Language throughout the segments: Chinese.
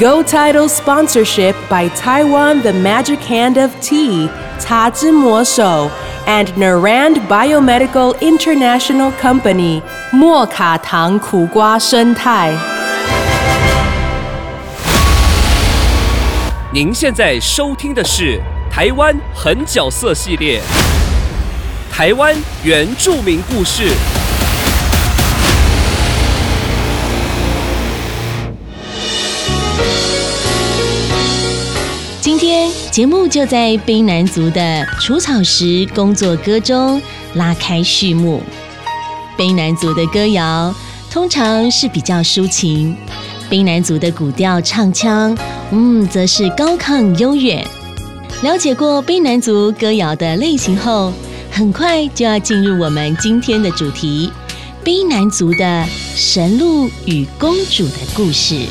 Go Title sponsorship by Taiwan The Magic Hand of Tea, Ta Zhi Mo Shou, and Narand Biomedical International Company, 莫卡糖苦瓜生态。您现在收听的是台湾狠角色系列，台湾原住民故事。 节目就在卑南族的除草时工作歌中拉开序幕。卑南族的歌谣通常是比较抒情，卑南族的古调唱腔，嗯，则是高亢悠远。了解过卑南族歌谣的类型后，很快就要进入我们今天的主题——卑南族的神鹿与公主的故事。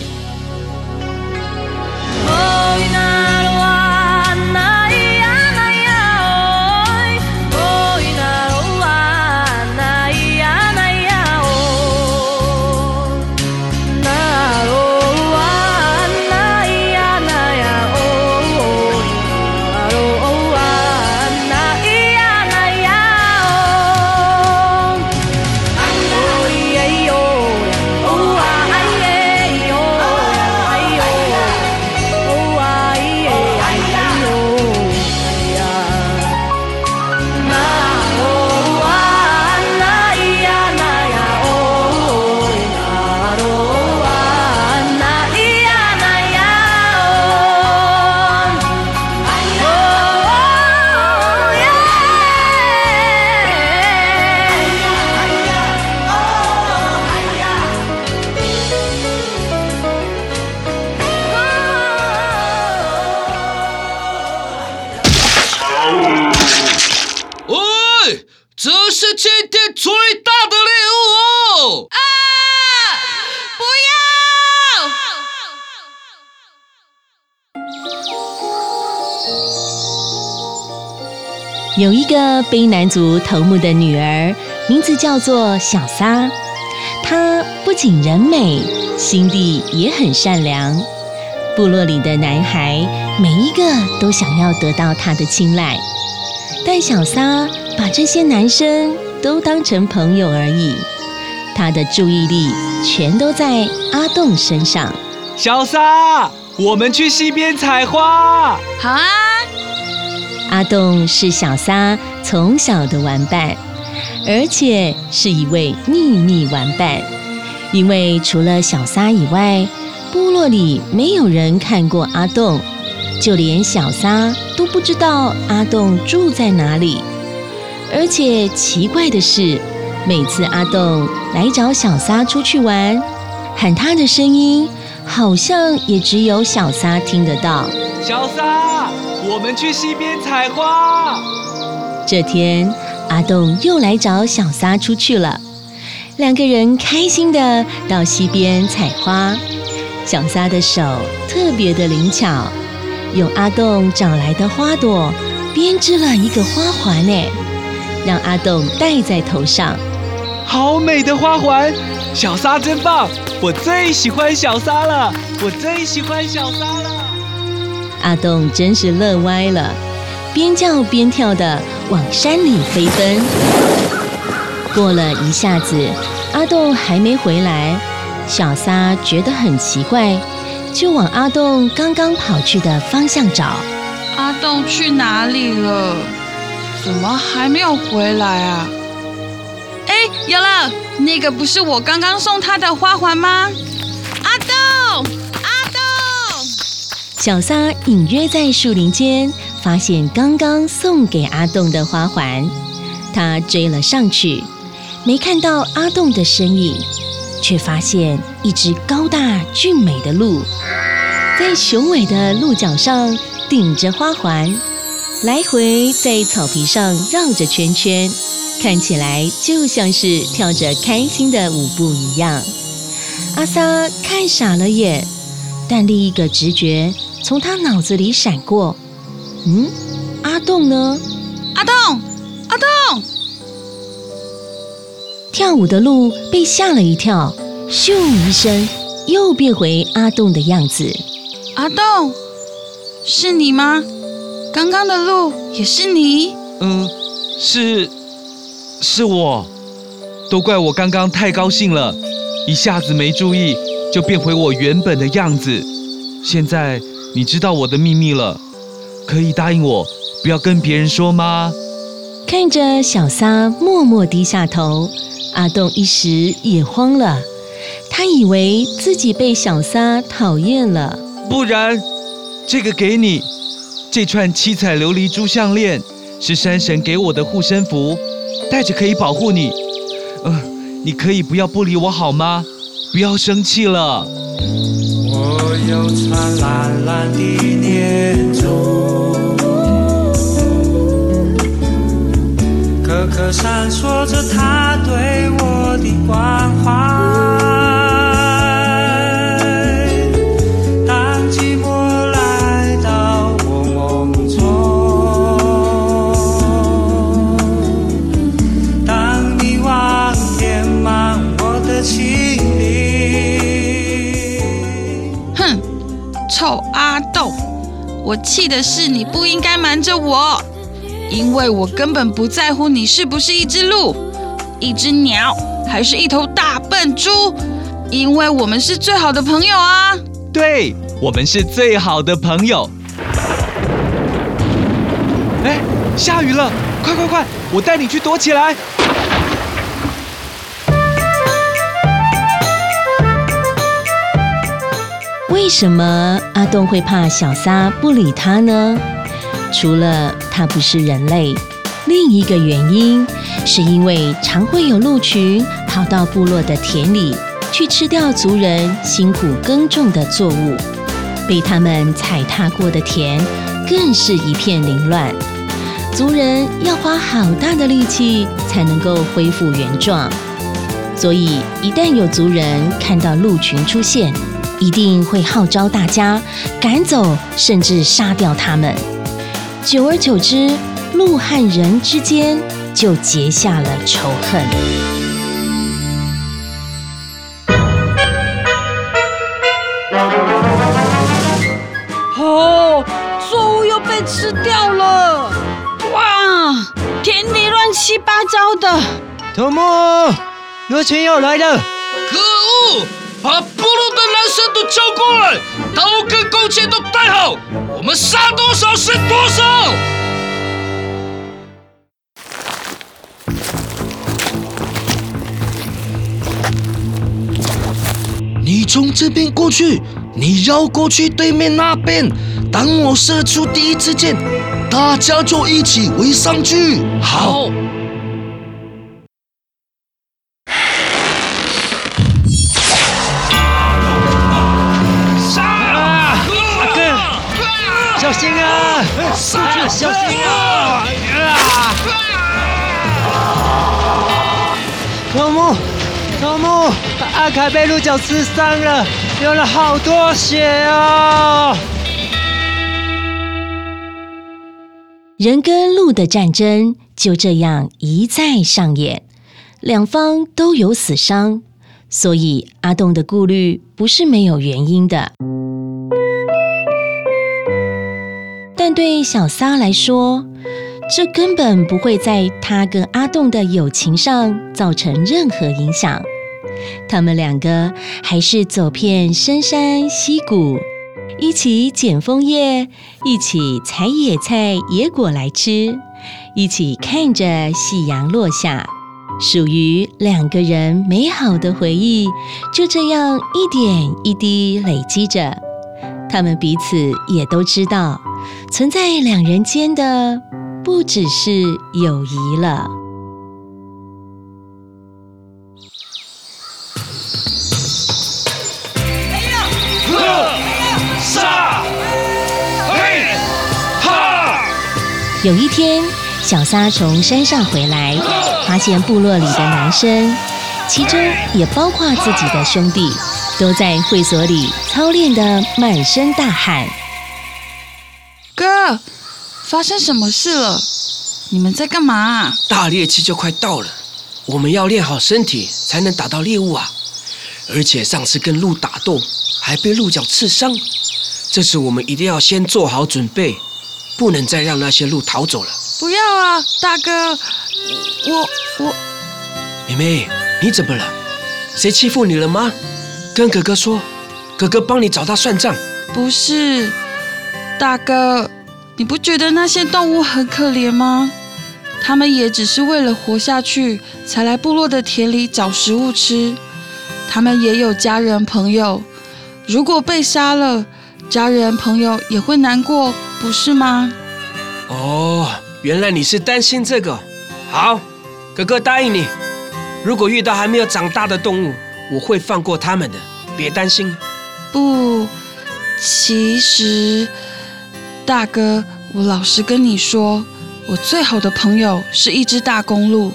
有一个卑南族头目的女儿，名字叫做小撒。她不仅人美，心地也很善良。部落里的男孩每一个都想要得到她的青睐，但小撒把这些男生都当成朋友而已。他的注意力全都在阿栋身上。小撒，我们去溪边采花。好啊，阿栋是小撒从小的玩伴，而且是一位秘密玩伴。因为除了小撒以外，部落里没有人看过阿栋，就连小撒都不知道阿栋住在哪里。而且奇怪的是，每次阿栋来找小撒出去玩，喊他的声音好像也只有小撒听得到。小撒，我们去溪边采花。这天，阿栋又来找小撒出去了。两个人开心的到溪边采花。小撒的手特别的灵巧，用阿栋找来的花朵编织了一个花环呢，让阿栋戴在头上。好美的花环，小沙真棒！我最喜欢小沙了，我最喜欢小沙了。阿栋真是乐歪了，边叫边跳的往山里飞奔。过了一下子，阿栋还没回来，小沙觉得很奇怪，就往阿栋刚刚跑去的方向找。阿栋去哪里了？怎么还没有回来啊？有了，那个不是我刚刚送他的花环吗？阿栋，阿栋，小撒隐约在树林间发现刚刚送给阿栋的花环，他追了上去，没看到阿栋的身影，却发现一只高大俊美的鹿，在雄伟的鹿角上顶着花环，来回在草皮上绕着圈圈，看起来就像是跳着开心的舞步一样。阿萨看傻了眼，但另一个直觉从他脑子里闪过：嗯，阿栋呢？阿栋，阿栋！跳舞的鹿被吓了一跳，咻一声，又变回阿栋的样子。阿栋，是你吗？刚刚的鹿也是你？嗯，是，是我。都怪我刚刚太高兴了，一下子没注意，就变回我原本的样子。现在你知道我的秘密了，可以答应我不要跟别人说吗？看着小撒默默低下头，阿栋一时也慌了。他以为自己被小撒讨厌了。不然，这个给你，这串七彩琉璃珠项链是山神给我的护身符，带着可以保护你。嗯，你可以不要不理我好吗？不要生气了。我有串蓝蓝的念珠，颗颗闪烁着他对我的关怀。我气的是你不应该瞒着我，因为我根本不在乎你是不是一只鹿、一只鸟，还是一头大笨猪，因为我们是最好的朋友啊！对我们是最好的朋友。哎，下雨了，快快快，我带你去躲起来。为什么阿栋会怕小撒不理他呢？除了他不是人类，另一个原因是因为常会有鹿群跑到部落的田里去吃掉族人辛苦耕种的作物，被他们踩踏过的田更是一片凌乱，族人要花好大的力气才能够恢复原状。所以，一旦有族人看到鹿群出现，一定会号召大家赶走，甚至杀掉他们。久而久之，鹿和人之间就结下了仇恨。哦，作物又被吃掉了！哇，田里乱七八糟的。头目，鹅群要来了！男生都叫过来，刀跟弓箭都带好，我们杀多少是多少。你从这边过去，你绕过去对面那边。当我射出第一支箭，大家就一起围上去。好。被鹿角刺伤了，流了好多血啊！人跟鹿的战争就这样一再上演，两方都有死伤，所以阿栋的顾虑不是没有原因的。但对小撒来说，这根本不会在他跟阿栋的友情上造成任何影响。他们两个还是走遍深山溪谷，一起捡枫叶，一起采野菜、野果来吃，一起看着夕阳落下，属于两个人美好的回忆，就这样一点一滴累积着。他们彼此也都知道。存在两人间的不只是友谊了。有一天，小撒从山上回来，发现部落里的男生，其中也包括自己的兄弟，都在会所里操练的满身大汗。哥，发生什么事了？你们在干嘛啊？大猎期就快到了，我们要练好身体才能打到猎物啊！而且上次跟鹿打斗，还被鹿角刺伤，这次我们一定要先做好准备，不能再让那些鹿逃走了。不要啊，大哥，我我妹妹，你怎么了？谁欺负你了吗？跟哥哥说，哥哥帮你找他算账。不是，大哥，你不觉得那些动物很可怜吗？他们也只是为了活下去，才来部落的田里找食物吃。他们也有家人朋友，如果被杀了，家人朋友也会难过，不是吗？哦，原来你是担心这个。好，哥哥答应你，如果遇到还没有长大的动物，我会放过他们的，别担心。不，其实，大哥，我老实跟你说，我最好的朋友是一只大公鹿，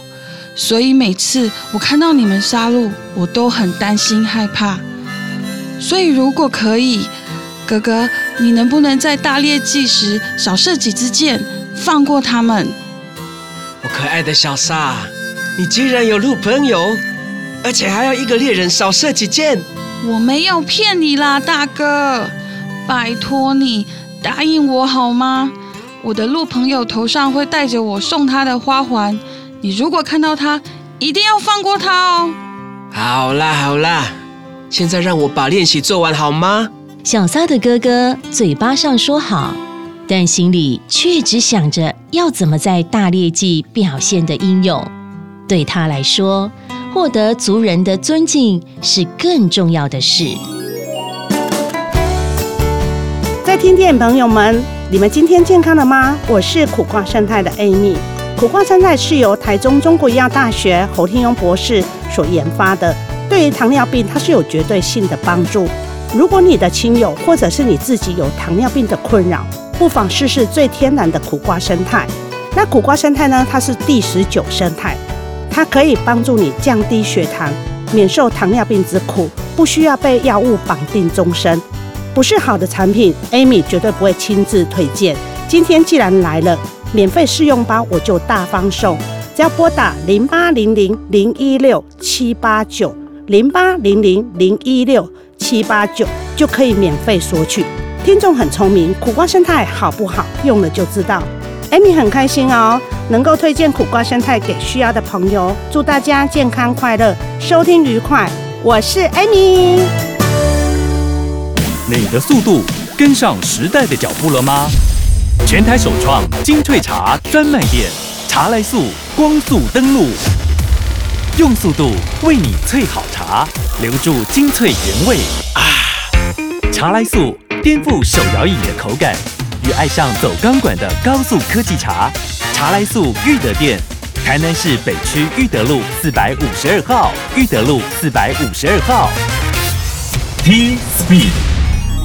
所以每次我看到你们杀戮，我都很担心害怕。所以如果可以，哥哥，你能不能在大猎季时少射几支箭，放过他们？我可爱的小萨，你居然有鹿朋友，而且还要一个猎人少射几箭。我没有骗你啦，大哥，拜托你答应我好吗？我的鹿朋友头上会戴着我送他的花环，你如果看到他，一定要放过他哦。好啦好啦，现在让我把练习做完好吗？小撒的哥哥嘴巴上说好，但心里却只想着要怎么在大猎季表现的英勇。对他来说，获得族人的尊敬是更重要的事。在听电影朋友们，你们今天健康了吗？我是苦瓜生态的 Amy。苦瓜生态是由台中中国医药大学侯天庸博士所研发的，对于糖尿病它是有绝对性的帮助。如果你的亲友或者是你自己有糖尿病的困扰，不妨试试最天然的苦瓜生态。那苦瓜生态呢？它是第十九生态，它可以帮助你降低血糖，免受糖尿病之苦，不需要被药物绑定终身。不是好的产品，Amy 绝对不会亲自推荐。今天既然来了，免费试用包我就大方送，只要拨打零八零零零一六七八九零八零零零一六七八九就可以免费索取。听众很聪明，苦瓜生态好不好？用了就知道。Amy 很开心哦，能够推荐苦瓜生态给需要的朋友。祝大家健康快乐，收听愉快。我是 Amy。你的速度跟上时代的脚步了吗？全台首创精萃茶专卖店，茶来速光速登录，用速度为你萃好茶，留住精粹原味啊！茶来速颠覆手摇饮的口感，与爱上走钢管的高速科技茶。茶来速裕德店，台南市北区裕德路四百五十二号，裕德路四百五十二号。T Speed。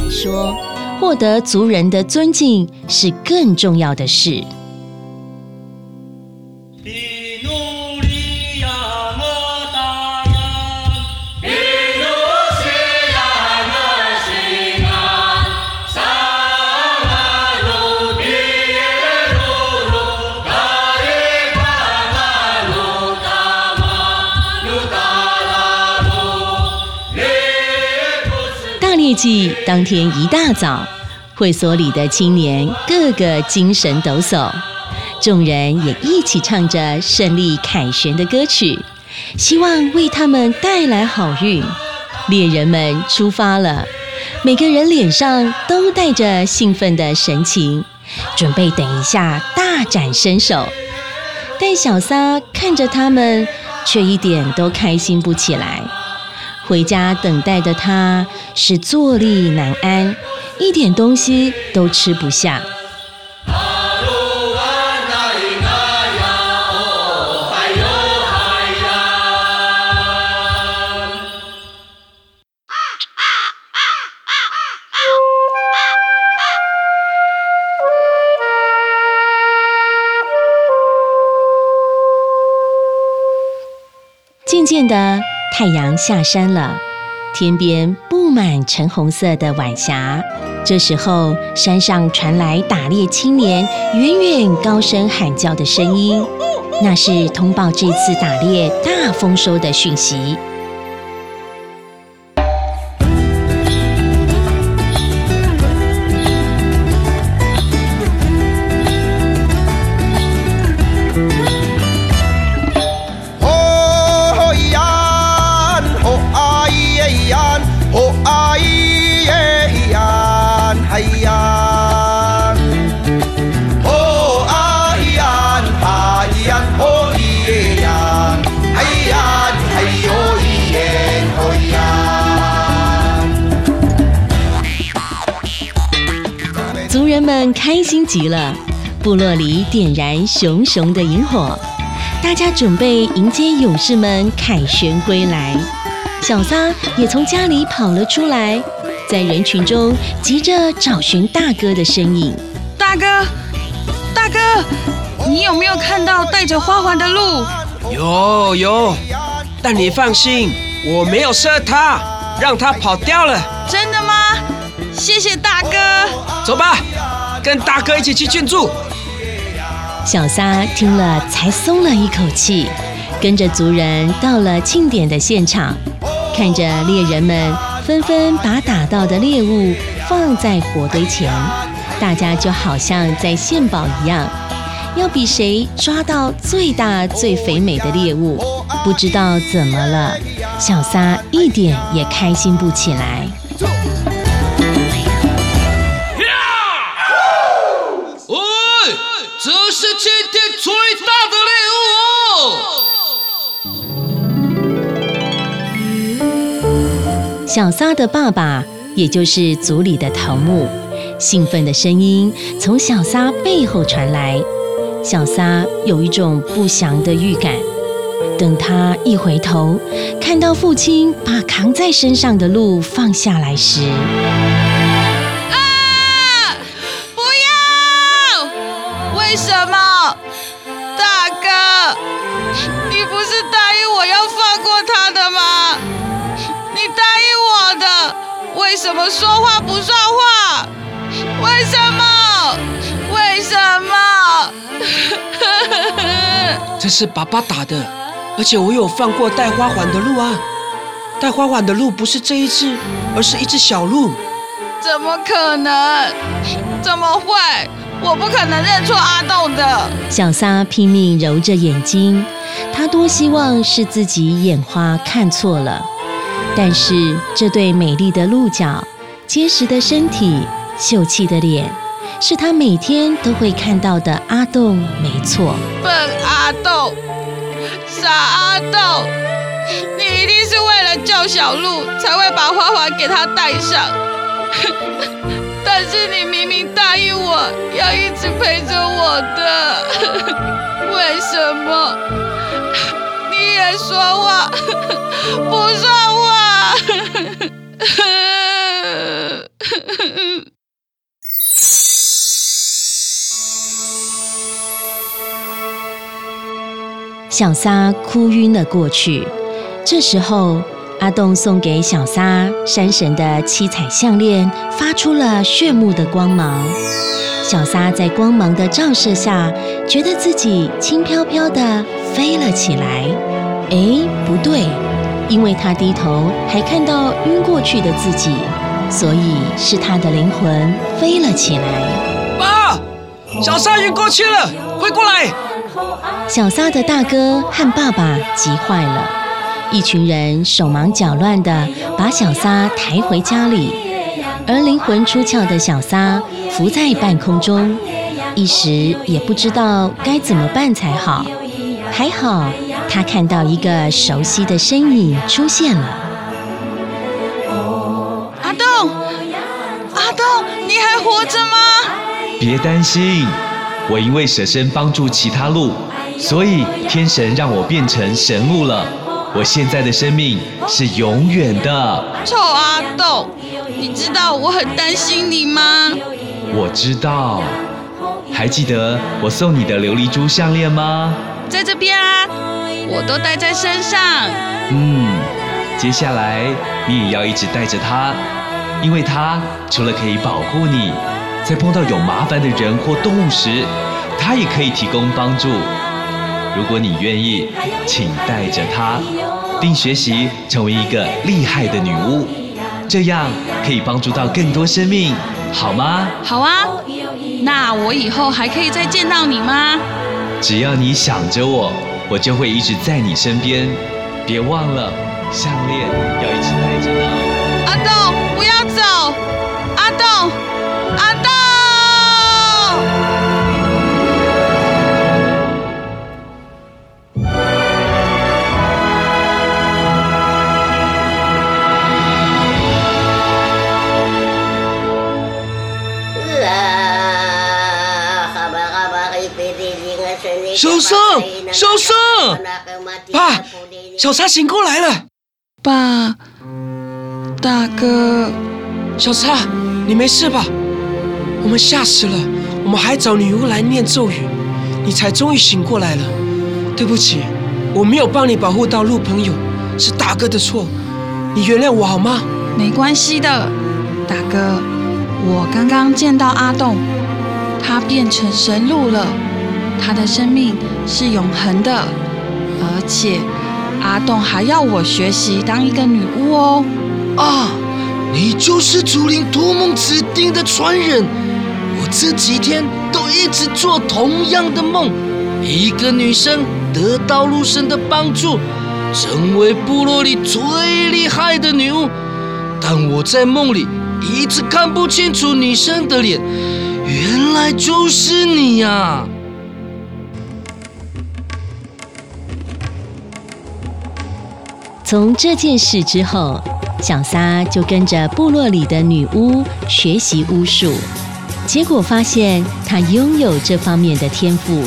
来说，获得族人的尊敬是更重要的事。当天一大早，会所里的青年个个精神抖擞，众人也一起唱着胜利凯旋的歌曲，希望为他们带来好运。猎人们出发了，每个人脸上都带着兴奋的神情，准备等一下大展身手。但小撒看着他们，却一点都开心不起来。回家等待的他是坐立难安，一点东西都吃不下。渐渐的。太阳下山了，天边布满橙红色的晚霞。这时候，山上传来打猎青年远远高声喊叫的声音，那是通报这次打猎大丰收的讯息。人们开心极了，部落里点燃熊熊的萤火，大家准备迎接勇士们凯旋归来。小撒也从家里跑了出来，在人群中急着找寻大哥的身影。大哥，大哥，你有没有看到带着花环的鹿？有有，但你放心，我没有射他，让他跑掉了。真的吗？谢谢大哥。走吧，跟大哥一起去庆祝。小撒听了才松了一口气，跟着族人到了庆典的现场，看着猎人们纷纷把打到的猎物放在火堆前，大家就好像在献宝一样，要比谁抓到最大最肥美的猎物。不知道怎么了，小撒一点也开心不起来。小撒的爸爸，也就是族里的头目，兴奋的声音从小撒背后传来。小撒有一种不祥的预感。等他一回头，看到父亲把扛在身上的鹿放下来时，为什么说话不算话？为什么？为什么？这是爸爸打的，而且我有放过带花环的鹿啊！带花环的鹿不是这一只，而是一只小鹿。怎么可能？怎么会？我不可能认错阿栋的。小撒拼命揉着眼睛，他多希望是自己眼花看错了。但是这对美丽的鹿角、结实的身体、秀气的脸，是他每天都会看到的阿栋，没错。笨阿栋，傻阿栋，你一定是为了救小鹿，才会把花环给他戴上。但是你明明答应我要一直陪着我的，为什么别说话 不算话？小撒哭晕了过去。这时候，阿栋送给小撒山神的七彩项链发出了炫目的光芒。小撒在光芒的照射下，觉得自己轻飘飘的飞了起来。哎，不对，因为他低头还看到晕过去的自己，所以是他的灵魂飞了起来。爸，小撒晕过去了，快过来！小撒的大哥和爸爸急坏了。一群人手忙脚乱的把小撒抬回家里，而灵魂出窍的小撒浮在半空中，一时也不知道该怎么办才好。还好，他看到一个熟悉的身影出现了。阿栋，阿栋，你还活着吗？别担心，我因为舍身帮助其他鹿，所以天神让我变成神鹿了。我现在的生命是永远的。臭阿豆，你知道我很担心你吗？我知道。还记得我送你的琉璃珠项链吗？在这边啊，我都带在身上。嗯，接下来你也要一直带着它，因为它除了可以保护你，在碰到有麻烦的人或动物时，它也可以提供帮助。如果你愿意，请带着它，并学习成为一个厉害的女巫，这样可以帮助到更多生命，好吗？好啊，那我以后还可以再见到你吗？只要你想着我，我就会一直在你身边。别忘了，项链要一直戴小生，小生，爸，小沙醒过来了。爸，大哥，小沙，你没事吧？我们吓死了，我们还找女巫来念咒语，你才终于醒过来了。对不起，我没有帮你保护到鹿朋友，是大哥的错，你原谅我好吗？没关系的，大哥，我刚刚见到阿栋，他变成神鹿了。他的生命是永恒的，而且阿栋还要我学习当一个女巫哦。啊，你就是竹林托梦指定的传人。我这几天都一直做同样的梦，一个女生得到陆神的帮助，成为部落里最厉害的女巫。但我在梦里一直看不清楚女生的脸，原来就是你呀！从这件事之后，小撒就跟着部落里的女巫学习巫术，结果发现她拥有这方面的天赋。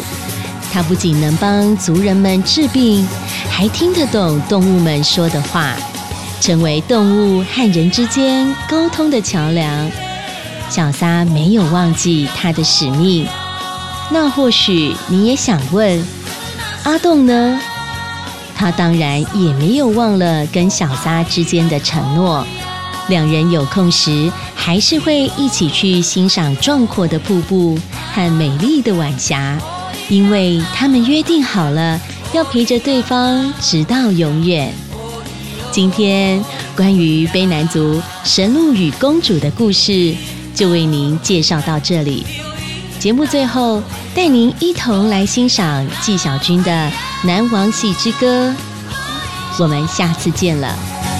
她不仅能帮族人们治病，还听得懂动物们说的话，成为动物和人之间沟通的桥梁。小撒没有忘记他的使命。那或许你也想问，阿栋呢？他当然也没有忘了跟小撒之间的承诺，两人有空时还是会一起去欣赏壮阔的瀑布和美丽的晚霞，因为他们约定好了要陪着对方直到永远。今天关于卑南族神鹿与公主的故事就为您介绍到这里。节目最后，带您一同来欣赏纪晓君的《南王戏之歌》。我们下次见了。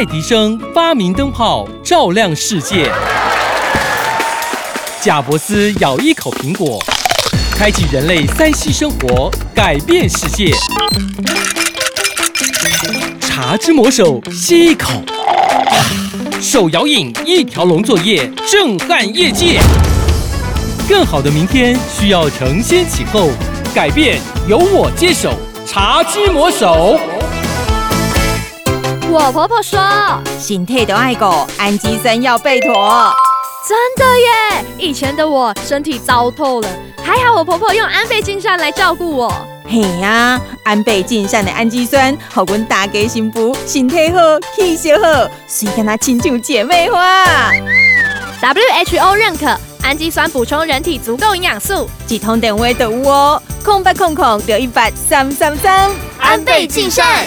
爱迪生发明灯泡，照亮世界。贾伯斯咬一口苹果，开启人类三 C 生活，改变世界。茶之魔手吸一口，手摇饮一条龙作业，震撼业界。更好的明天需要承先启后，改变由我接手。茶之魔手。我婆婆说，心态都爱狗，氨基酸要备妥。真的耶！以前的我身体糟透了，还好我婆婆用安倍晋善来照顾我。嘿呀，安倍晋善的氨基酸，好阮大家幸福，身体好，气色好，所以跟他亲像姐妹花。WHO 认可氨基酸补充人体足够营养素，几通电话就有哦，空八空空六一百三三三，安倍晋善。